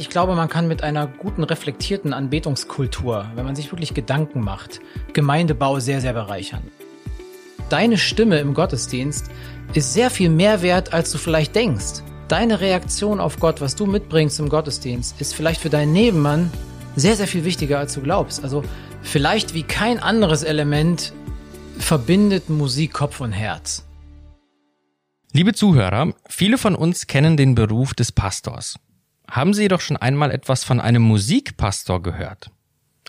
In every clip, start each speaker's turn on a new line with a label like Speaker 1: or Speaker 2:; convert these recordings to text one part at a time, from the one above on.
Speaker 1: ich glaube, man kann mit einer guten, reflektierten Anbetungskultur, wenn man sich wirklich Gedanken macht, Gemeindebau sehr, sehr bereichern. Deine Stimme im Gottesdienst ist sehr viel mehr wert, als du vielleicht denkst. Deine Reaktion auf Gott, was du mitbringst im Gottesdienst, ist vielleicht für deinen Nebenmann sehr, sehr viel wichtiger, als du glaubst. Also vielleicht wie kein anderes Element verbindet Musik Kopf und Herz.
Speaker 2: Liebe Zuhörer, viele von uns kennen den Beruf des Pastors. Haben Sie jedoch schon einmal etwas von einem Musikpastor gehört?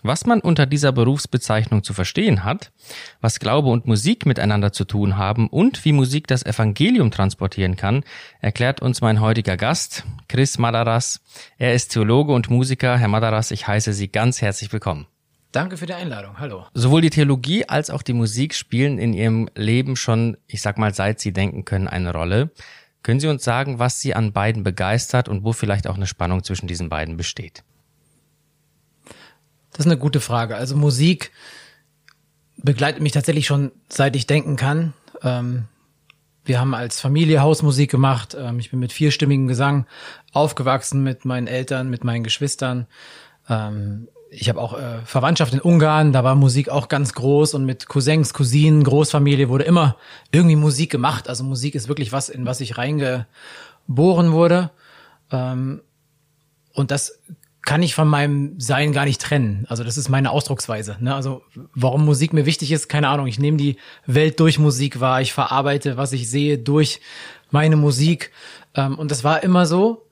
Speaker 2: Was man unter dieser Berufsbezeichnung zu verstehen hat, was Glaube und Musik miteinander zu tun haben und wie Musik das Evangelium transportieren kann, erklärt uns mein heutiger Gast, Chris Madaras. Er ist Theologe und Musiker. Herr Madaras, ich heiße Sie ganz herzlich willkommen.
Speaker 1: Danke für die Einladung. Hallo.
Speaker 2: Sowohl die Theologie als auch die Musik spielen in Ihrem Leben schon, ich sag mal, seit Sie denken können, eine Rolle. Können Sie uns sagen, was Sie an beiden begeistert und wo vielleicht auch eine Spannung zwischen diesen beiden besteht?
Speaker 1: Das ist eine gute Frage. Also Musik begleitet mich tatsächlich schon seit ich denken kann. Ähm, wir haben als Familie Hausmusik gemacht. Ähm, ich bin mit vierstimmigem Gesang aufgewachsen mit meinen Eltern, mit meinen Geschwistern. Ähm, ich habe auch äh, Verwandtschaft in Ungarn, da war Musik auch ganz groß und mit Cousins, Cousinen, Großfamilie wurde immer irgendwie Musik gemacht. Also Musik ist wirklich was, in was ich reingeboren wurde. Ähm, und das kann ich von meinem Sein gar nicht trennen. Also das ist meine Ausdrucksweise. Ne? Also warum Musik mir wichtig ist, keine Ahnung. Ich nehme die Welt durch Musik wahr. Ich verarbeite, was ich sehe, durch meine Musik. Ähm, und das war immer so.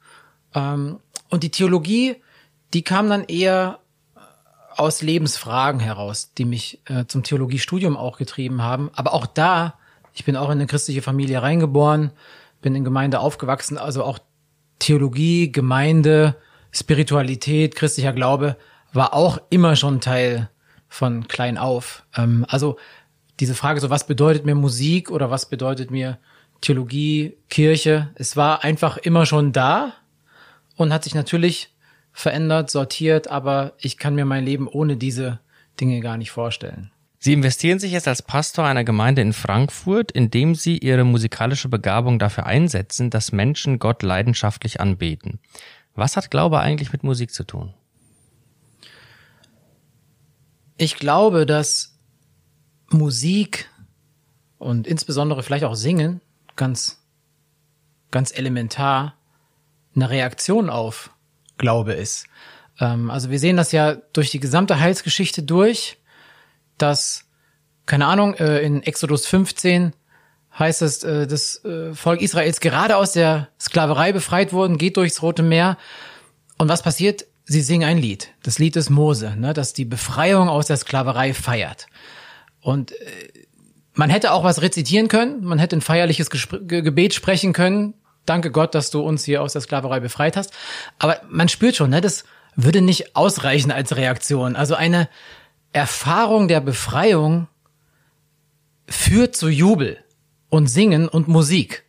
Speaker 1: Ähm, und die Theologie, die kam dann eher aus Lebensfragen heraus, die mich äh, zum Theologiestudium auch getrieben haben. Aber auch da, ich bin auch in eine christliche Familie reingeboren, bin in Gemeinde aufgewachsen, also auch Theologie, Gemeinde, Spiritualität, christlicher Glaube war auch immer schon Teil von klein auf. Ähm, also diese Frage, so was bedeutet mir Musik oder was bedeutet mir Theologie, Kirche, es war einfach immer schon da und hat sich natürlich verändert, sortiert, aber ich kann mir mein Leben ohne diese Dinge gar nicht vorstellen.
Speaker 2: Sie investieren sich jetzt als Pastor einer Gemeinde in Frankfurt, indem Sie Ihre musikalische Begabung dafür einsetzen, dass Menschen Gott leidenschaftlich anbeten. Was hat Glaube eigentlich mit Musik zu tun?
Speaker 1: Ich glaube, dass Musik und insbesondere vielleicht auch Singen ganz, ganz elementar eine Reaktion auf Glaube ist. Ähm, also wir sehen das ja durch die gesamte Heilsgeschichte durch, dass, keine Ahnung, äh, in Exodus 15 heißt es, äh, das äh, Volk Israels gerade aus der Sklaverei befreit wurden, geht durchs Rote Meer. Und was passiert? Sie singen ein Lied. Das Lied ist Mose, ne, das die Befreiung aus der Sklaverei feiert. Und äh, man hätte auch was rezitieren können, man hätte ein feierliches Gespr Gebet sprechen können, danke Gott, dass du uns hier aus der Sklaverei befreit hast. Aber man spürt schon, ne, das würde nicht ausreichen als Reaktion. Also eine Erfahrung der Befreiung führt zu Jubel und Singen und Musik.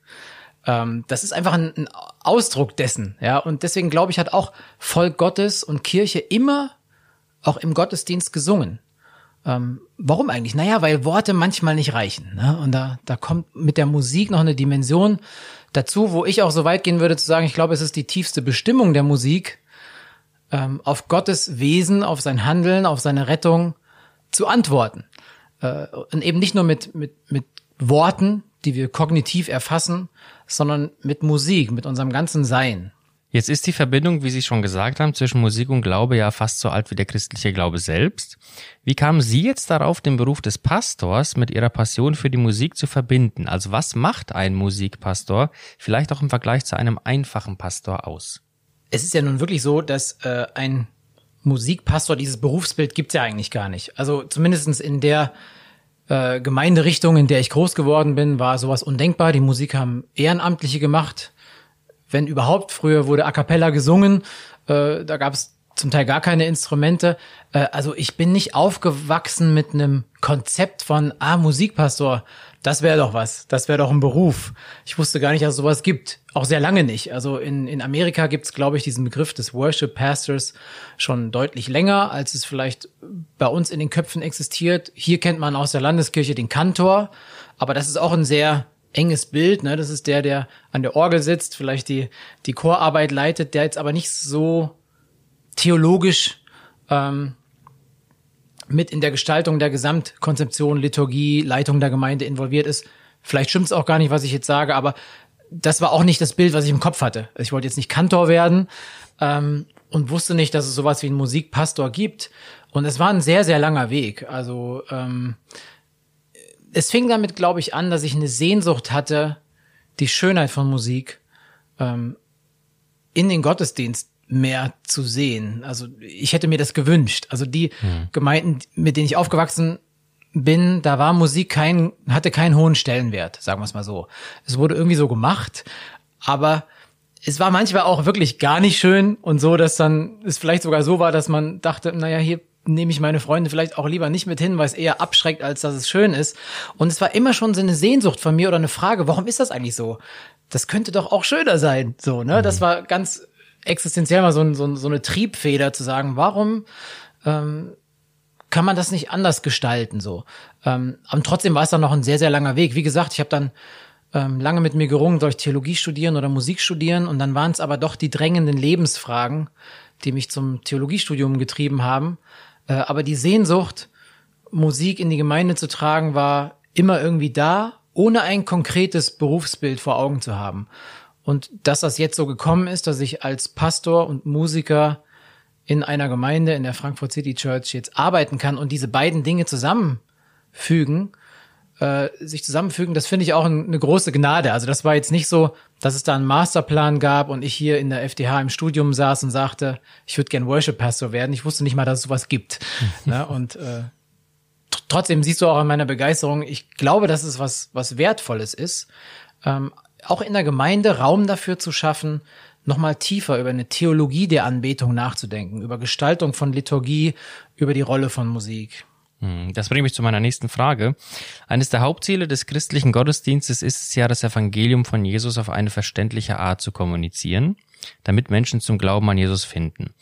Speaker 1: Ähm, das ist einfach ein, ein Ausdruck dessen, ja. Und deswegen glaube ich, hat auch Volk Gottes und Kirche immer auch im Gottesdienst gesungen. Ähm, warum eigentlich? Naja, weil Worte manchmal nicht reichen. Ne? Und da, da kommt mit der Musik noch eine Dimension dazu, wo ich auch so weit gehen würde zu sagen, ich glaube, es ist die tiefste Bestimmung der Musik, ähm, auf Gottes Wesen, auf sein Handeln, auf seine Rettung zu antworten. Äh, und eben nicht nur mit, mit, mit Worten, die wir kognitiv erfassen, sondern mit Musik, mit unserem ganzen Sein.
Speaker 2: Jetzt ist die Verbindung, wie Sie schon gesagt haben, zwischen Musik und Glaube ja fast so alt wie der christliche Glaube selbst. Wie kamen Sie jetzt darauf, den Beruf des Pastors mit Ihrer Passion für die Musik zu verbinden? Also was macht ein Musikpastor vielleicht auch im Vergleich zu einem einfachen Pastor aus?
Speaker 1: Es ist ja nun wirklich so, dass äh, ein Musikpastor, dieses Berufsbild gibt's ja eigentlich gar nicht. Also zumindestens in der äh, Gemeinderichtung, in der ich groß geworden bin, war sowas undenkbar. Die Musik haben Ehrenamtliche gemacht wenn überhaupt. Früher wurde A cappella gesungen, äh, da gab es zum Teil gar keine Instrumente. Äh, also ich bin nicht aufgewachsen mit einem Konzept von, ah, Musikpastor, das wäre doch was, das wäre doch ein Beruf. Ich wusste gar nicht, dass es sowas gibt. Auch sehr lange nicht. Also in, in Amerika gibt es, glaube ich, diesen Begriff des Worship Pastors schon deutlich länger, als es vielleicht bei uns in den Köpfen existiert. Hier kennt man aus der Landeskirche den Kantor, aber das ist auch ein sehr enges Bild. Ne? Das ist der, der an der Orgel sitzt, vielleicht die, die Chorarbeit leitet, der jetzt aber nicht so theologisch ähm, mit in der Gestaltung der Gesamtkonzeption, Liturgie, Leitung der Gemeinde involviert ist. Vielleicht stimmt es auch gar nicht, was ich jetzt sage, aber das war auch nicht das Bild, was ich im Kopf hatte. Ich wollte jetzt nicht Kantor werden ähm, und wusste nicht, dass es sowas wie einen Musikpastor gibt. Und es war ein sehr, sehr langer Weg. Also ähm, es fing damit, glaube ich, an, dass ich eine Sehnsucht hatte, die Schönheit von Musik ähm, in den Gottesdienst mehr zu sehen. Also ich hätte mir das gewünscht. Also die hm. Gemeinden, mit denen ich aufgewachsen bin, da war Musik kein, hatte keinen hohen Stellenwert, sagen wir es mal so. Es wurde irgendwie so gemacht, aber es war manchmal auch wirklich gar nicht schön und so, dass dann es vielleicht sogar so war, dass man dachte, naja, hier nehme ich meine Freunde vielleicht auch lieber nicht mit hin, weil es eher abschreckt, als dass es schön ist. Und es war immer schon so eine Sehnsucht von mir oder eine Frage, warum ist das eigentlich so? Das könnte doch auch schöner sein, so, ne? Mhm. Das war ganz existenziell mal so, so, so eine Triebfeder zu sagen, warum ähm, kann man das nicht anders gestalten so? Ähm, aber trotzdem war es dann noch ein sehr, sehr langer Weg. Wie gesagt, ich habe dann ähm, lange mit mir gerungen, soll ich Theologie studieren oder Musik studieren? Und dann waren es aber doch die drängenden Lebensfragen, die mich zum Theologiestudium getrieben haben. Äh, aber die Sehnsucht, Musik in die Gemeinde zu tragen, war immer irgendwie da, ohne ein konkretes Berufsbild vor Augen zu haben. Und dass das jetzt so gekommen ist, dass ich als Pastor und Musiker in einer Gemeinde in der Frankfurt City Church jetzt arbeiten kann und diese beiden Dinge zusammenfügen, äh, sich zusammenfügen, das finde ich auch eine große Gnade. Also das war jetzt nicht so, dass es da einen Masterplan gab und ich hier in der FDH im Studium saß und sagte, ich würde gern Worship Pastor werden. Ich wusste nicht mal, dass es sowas gibt. ne? Und äh, trotzdem siehst du auch an meiner Begeisterung, ich glaube, dass es was, was Wertvolles ist. Ähm, auch in der Gemeinde Raum dafür zu schaffen, nochmal tiefer über eine Theologie der Anbetung nachzudenken, über Gestaltung von Liturgie, über die Rolle von Musik.
Speaker 2: Hm, das bringt mich zu meiner nächsten Frage. Eines der Hauptziele des christlichen Gottesdienstes ist es ja, das Evangelium von Jesus auf eine verständliche Art zu kommunizieren, damit Menschen zum Glauben an Jesus finden.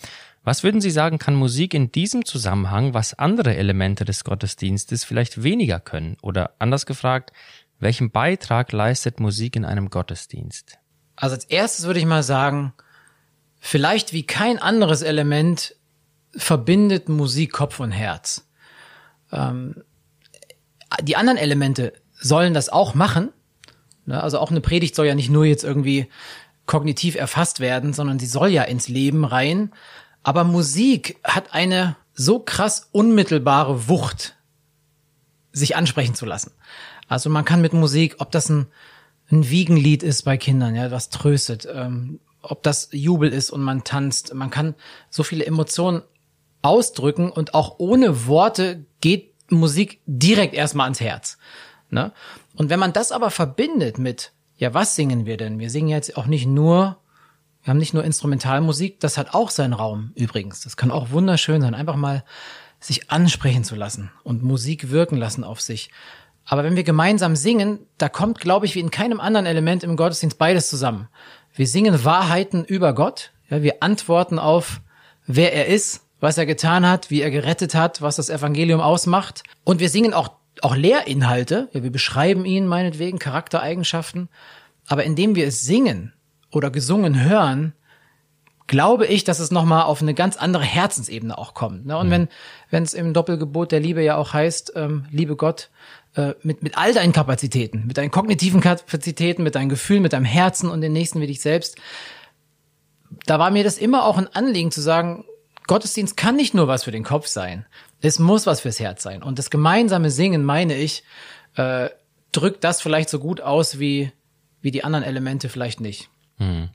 Speaker 2: Was würden Sie sagen, kann Musik in diesem Zusammenhang, was andere Elemente des Gottesdienstes vielleicht weniger können? Oder anders gefragt, welchen Beitrag leistet Musik in einem Gottesdienst?
Speaker 1: Also als erstes würde ich mal sagen, vielleicht wie kein anderes Element verbindet Musik Kopf und Herz. Ähm, die anderen Elemente sollen das auch machen. Ne? Also auch eine Predigt soll ja nicht nur jetzt irgendwie kognitiv erfasst werden, sondern sie soll ja ins Leben rein. Aber Musik hat eine so krass unmittelbare Wucht, sich ansprechen zu lassen. Also man kann mit Musik, ob das ein, ein Wiegenlied ist bei Kindern, ja, was tröstet, ähm, ob das Jubel ist und man tanzt, man kann so viele Emotionen ausdrücken und auch ohne Worte geht Musik direkt erstmal ans Herz. Ne? Und wenn man das aber verbindet mit, ja, was singen wir denn? Wir singen jetzt auch nicht nur, wir haben nicht nur Instrumentalmusik, das hat auch seinen Raum übrigens. Das kann auch wunderschön sein, einfach mal sich ansprechen zu lassen und Musik wirken lassen auf sich. Aber wenn wir gemeinsam singen, da kommt, glaube ich, wie in keinem anderen Element im Gottesdienst beides zusammen. Wir singen Wahrheiten über Gott. Ja, wir antworten auf, wer er ist, was er getan hat, wie er gerettet hat, was das Evangelium ausmacht. Und wir singen auch, auch Lehrinhalte. Ja, wir beschreiben ihn meinetwegen, Charaktereigenschaften. Aber indem wir es singen oder gesungen hören, glaube ich, dass es nochmal auf eine ganz andere Herzensebene auch kommt. Ne? Und mhm. wenn wenn es im Doppelgebot der Liebe ja auch heißt, ähm, liebe Gott äh, mit, mit all deinen Kapazitäten, mit deinen kognitiven Kapazitäten, mit deinen Gefühlen, mit deinem Herzen und den Nächsten wie dich selbst, da war mir das immer auch ein Anliegen zu sagen, Gottesdienst kann nicht nur was für den Kopf sein. Es muss was fürs Herz sein. Und das gemeinsame Singen, meine ich, äh, drückt das vielleicht so gut aus wie, wie die anderen Elemente vielleicht nicht. Hm.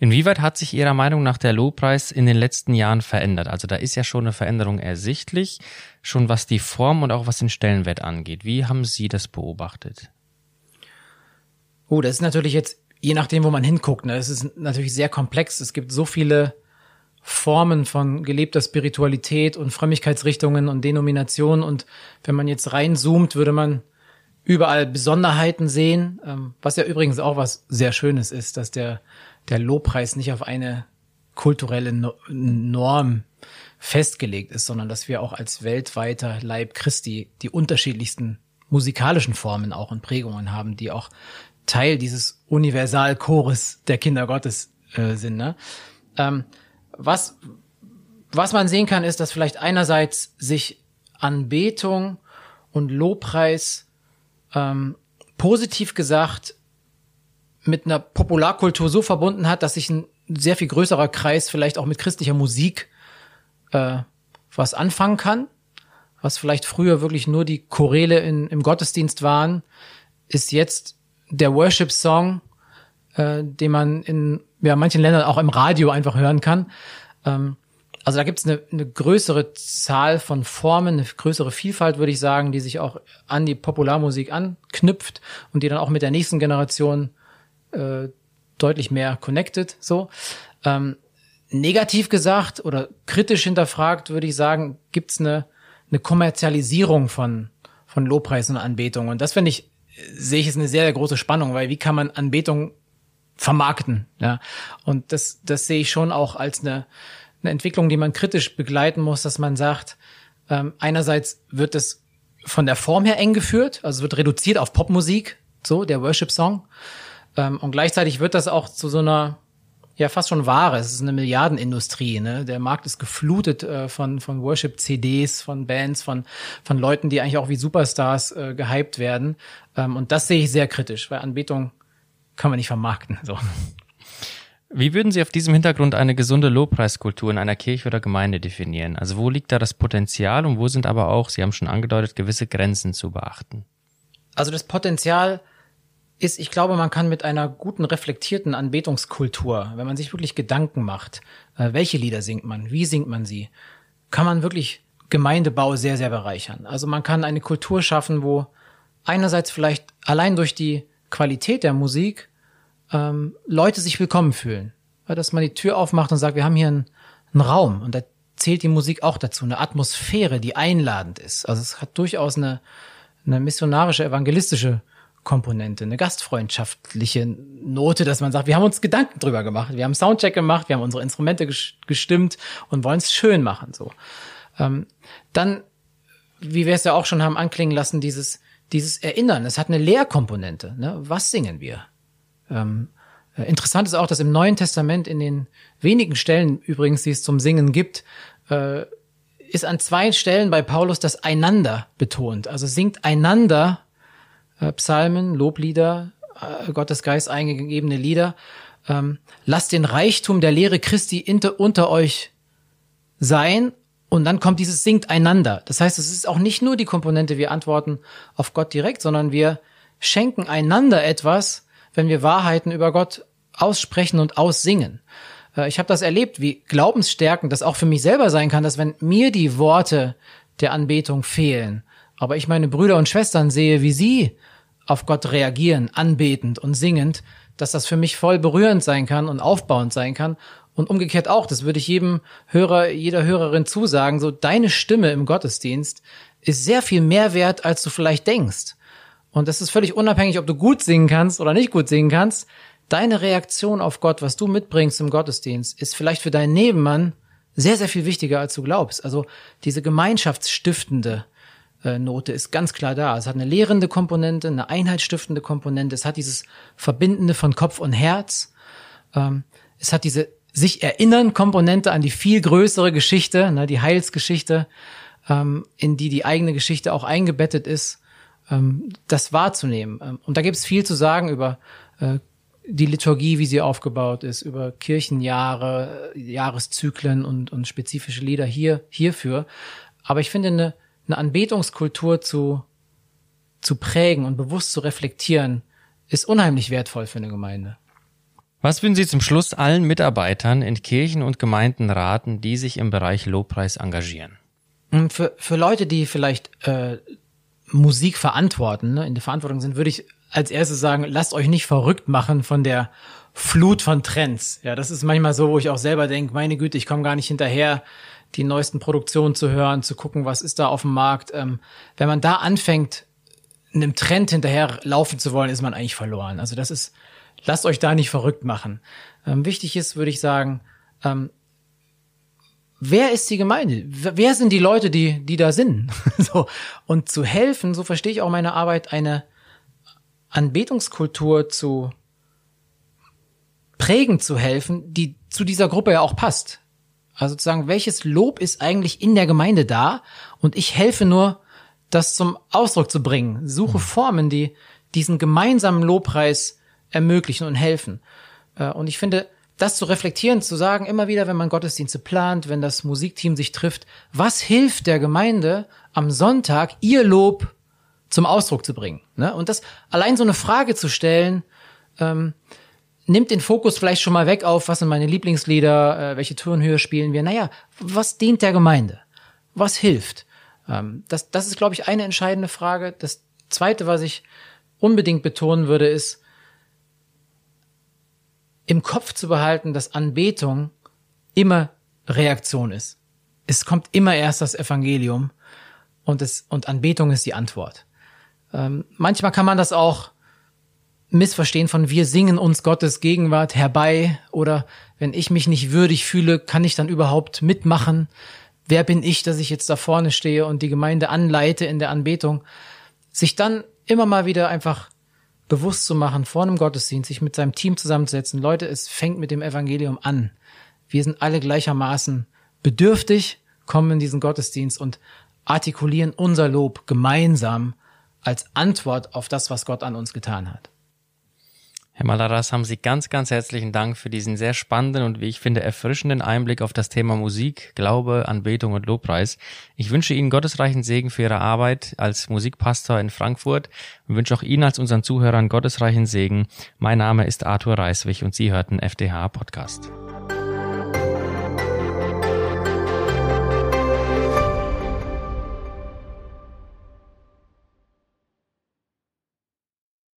Speaker 2: Inwieweit hat sich Ihrer Meinung nach der Lobpreis in den letzten Jahren verändert? Also da ist ja schon eine Veränderung ersichtlich, schon was die Form und auch was den Stellenwert angeht. Wie haben Sie das beobachtet?
Speaker 1: Oh, das ist natürlich jetzt, je nachdem, wo man hinguckt, ne, es ist natürlich sehr komplex. Es gibt so viele Formen von gelebter Spiritualität und Frömmigkeitsrichtungen und Denominationen. Und wenn man jetzt reinzoomt, würde man überall Besonderheiten sehen, ähm, was ja übrigens auch was sehr Schönes ist, dass der der Lobpreis nicht auf eine kulturelle Norm festgelegt ist, sondern dass wir auch als weltweiter Leib Christi die unterschiedlichsten musikalischen Formen auch und Prägungen haben, die auch Teil dieses Universalchores der Kinder Gottes äh, sind. Ne? Ähm, was was man sehen kann, ist, dass vielleicht einerseits sich Anbetung und Lobpreis ähm, positiv gesagt mit einer Popularkultur so verbunden hat, dass sich ein sehr viel größerer Kreis vielleicht auch mit christlicher Musik äh, was anfangen kann. Was vielleicht früher wirklich nur die Choräle in, im Gottesdienst waren, ist jetzt der Worship-Song, äh, den man in ja, manchen Ländern auch im Radio einfach hören kann. Ähm, also da gibt es eine, eine größere Zahl von Formen, eine größere Vielfalt, würde ich sagen, die sich auch an die Popularmusik anknüpft und die dann auch mit der nächsten Generation äh, deutlich mehr connected. So ähm, negativ gesagt oder kritisch hinterfragt, würde ich sagen, gibt's eine, eine Kommerzialisierung von von Lobpreis und Anbetung und das finde ich sehe ich ist eine sehr, sehr große Spannung, weil wie kann man Anbetung vermarkten, ja? Und das das sehe ich schon auch als eine eine Entwicklung, die man kritisch begleiten muss, dass man sagt, ähm, einerseits wird es von der Form her eng geführt, also wird reduziert auf Popmusik, so der Worship-Song. Ähm, und gleichzeitig wird das auch zu so einer, ja, fast schon Ware. Es ist eine Milliardenindustrie. Ne? Der Markt ist geflutet äh, von, von Worship-CDs, von Bands, von, von Leuten, die eigentlich auch wie Superstars äh, gehypt werden. Ähm, und das sehe ich sehr kritisch, weil Anbetung kann man nicht vermarkten. So.
Speaker 2: Wie würden Sie auf diesem Hintergrund eine gesunde Lobpreiskultur in einer Kirche oder Gemeinde definieren? Also wo liegt da das Potenzial und wo sind aber auch, Sie haben schon angedeutet, gewisse Grenzen zu beachten?
Speaker 1: Also das Potenzial ist, ich glaube, man kann mit einer guten, reflektierten Anbetungskultur, wenn man sich wirklich Gedanken macht, äh, welche Lieder singt man, wie singt man sie, kann man wirklich Gemeindebau sehr, sehr bereichern. Also man kann eine Kultur schaffen, wo einerseits vielleicht allein durch die Qualität der Musik ähm, Leute sich willkommen fühlen. Dass man die Tür aufmacht und sagt, wir haben hier einen, einen Raum und da zählt die Musik auch dazu, eine Atmosphäre, die einladend ist. Also es hat durchaus eine, eine missionarische, evangelistische Komponente, eine gastfreundschaftliche Note, dass man sagt, wir haben uns Gedanken drüber gemacht, wir haben Soundcheck gemacht, wir haben unsere Instrumente gestimmt und wollen es schön machen. So, ähm, dann, wie wir es ja auch schon haben anklingen lassen, dieses dieses Erinnern. Es hat eine Lehrkomponente. Ne? Was singen wir? Ähm, äh, interessant ist auch, dass im Neuen Testament in den wenigen Stellen übrigens, die es zum Singen gibt, äh, ist an zwei Stellen bei Paulus das Einander betont. Also singt einander äh, Psalmen, Loblieder, äh, Gottes Geist eingegebene Lieder. Ähm, lasst den Reichtum der Lehre Christi inter, unter euch sein. Und dann kommt dieses singt einander. Das heißt, es ist auch nicht nur die Komponente, wir antworten auf Gott direkt, sondern wir schenken einander etwas, wenn wir Wahrheiten über Gott aussprechen und aussingen. Äh, ich habe das erlebt, wie glaubensstärkend das auch für mich selber sein kann, dass wenn mir die Worte der Anbetung fehlen, aber ich meine Brüder und Schwestern sehe, wie sie auf Gott reagieren, anbetend und singend, dass das für mich voll berührend sein kann und aufbauend sein kann. Und umgekehrt auch, das würde ich jedem Hörer, jeder Hörerin zusagen, so deine Stimme im Gottesdienst ist sehr viel mehr wert, als du vielleicht denkst. Und das ist völlig unabhängig, ob du gut singen kannst oder nicht gut singen kannst. Deine Reaktion auf Gott, was du mitbringst im Gottesdienst, ist vielleicht für deinen Nebenmann sehr, sehr viel wichtiger, als du glaubst. Also diese gemeinschaftsstiftende äh, Note ist ganz klar da. Es hat eine lehrende Komponente, eine einheitsstiftende Komponente. Es hat dieses Verbindende von Kopf und Herz. Ähm, es hat diese sich erinnern Komponente an die viel größere Geschichte, ne, die Heilsgeschichte, ähm, in die die eigene Geschichte auch eingebettet ist ähm, das wahrzunehmen. Ähm, und da gibt es viel zu sagen über äh, die Liturgie, wie sie aufgebaut ist, über Kirchenjahre, Jahreszyklen und, und spezifische Lieder hier, hierfür. Aber ich finde, eine, eine Anbetungskultur zu, zu prägen und bewusst zu reflektieren, ist unheimlich wertvoll für eine Gemeinde.
Speaker 2: Was würden Sie zum Schluss allen Mitarbeitern in Kirchen und Gemeinden raten, die sich im Bereich Lobpreis engagieren?
Speaker 1: Für, für Leute, die vielleicht äh, Musik verantworten, ne, in der Verantwortung sind, würde ich als erstes sagen, lasst euch nicht verrückt machen von der Flut von Trends. Ja, das ist manchmal so, wo ich auch selber denke, meine Güte, ich komme gar nicht hinterher, die neuesten Produktionen zu hören, zu gucken, was ist da auf dem Markt. Ähm, wenn man da anfängt, einem Trend hinterher laufen zu wollen, ist man eigentlich verloren. Also das ist, lasst euch da nicht verrückt machen. Ähm, wichtig ist, würde ich sagen, ähm, wer ist die Gemeinde? Wer sind die Leute, die, die da sind? so. Und zu helfen, so verstehe ich auch meine Arbeit, eine Anbetungskultur zu prägen zu helfen, die zu dieser Gruppe ja auch passt. Also sozusagen, welches Lob ist eigentlich in der Gemeinde da? Und ich helfe nur, das zum Ausdruck zu bringen. Suche mhm. Formen, die diesen gemeinsamen Lobpreis ermöglichen und helfen. Äh, und ich finde, das zu reflektieren, zu sagen, immer wieder, wenn man Gottesdienste plant, wenn das Musikteam sich trifft, was hilft der Gemeinde am Sonntag, ihr Lob zum Ausdruck zu bringen? Ne? Und das allein so eine Frage zu stellen, ähm, nimmt den Fokus vielleicht schon mal weg auf, was sind meine Lieblingslieder, äh, welche Turnhöhe spielen wir. Naja, was dient der Gemeinde? Was hilft? Ähm, das, das ist, glaube ich, eine entscheidende Frage. Das Zweite, was ich unbedingt betonen würde, ist, im Kopf zu behalten, dass Anbetung immer Reaktion ist. Es kommt immer erst das Evangelium und, es, und Anbetung ist die Antwort. Ähm, manchmal kann man das auch missverstehen von wir singen uns Gottes Gegenwart herbei oder wenn ich mich nicht würdig fühle, kann ich dann überhaupt mitmachen? Wer bin ich, dass ich jetzt da vorne stehe und die Gemeinde anleite in der Anbetung? Sich dann immer mal wieder einfach bewusst zu machen, vor einem Gottesdienst, sich mit seinem Team zusammenzusetzen. Leute, es fängt mit dem Evangelium an. Wir sind alle gleichermaßen bedürftig, kommen in diesen Gottesdienst und artikulieren unser Lob gemeinsam als Antwort auf das, was Gott an uns getan hat.
Speaker 2: Herr Malaras, haben Sie ganz, ganz herzlichen Dank für diesen sehr spannenden und wie ich finde erfrischenden Einblick auf das Thema Musik, Glaube, Anbetung und Lobpreis. Ich wünsche Ihnen gottesreichen Segen für Ihre Arbeit als Musikpastor in Frankfurt und wünsche auch Ihnen als unseren Zuhörern gottesreichen Segen. Mein Name ist Arthur Reiswig und Sie hörten FDH Podcast.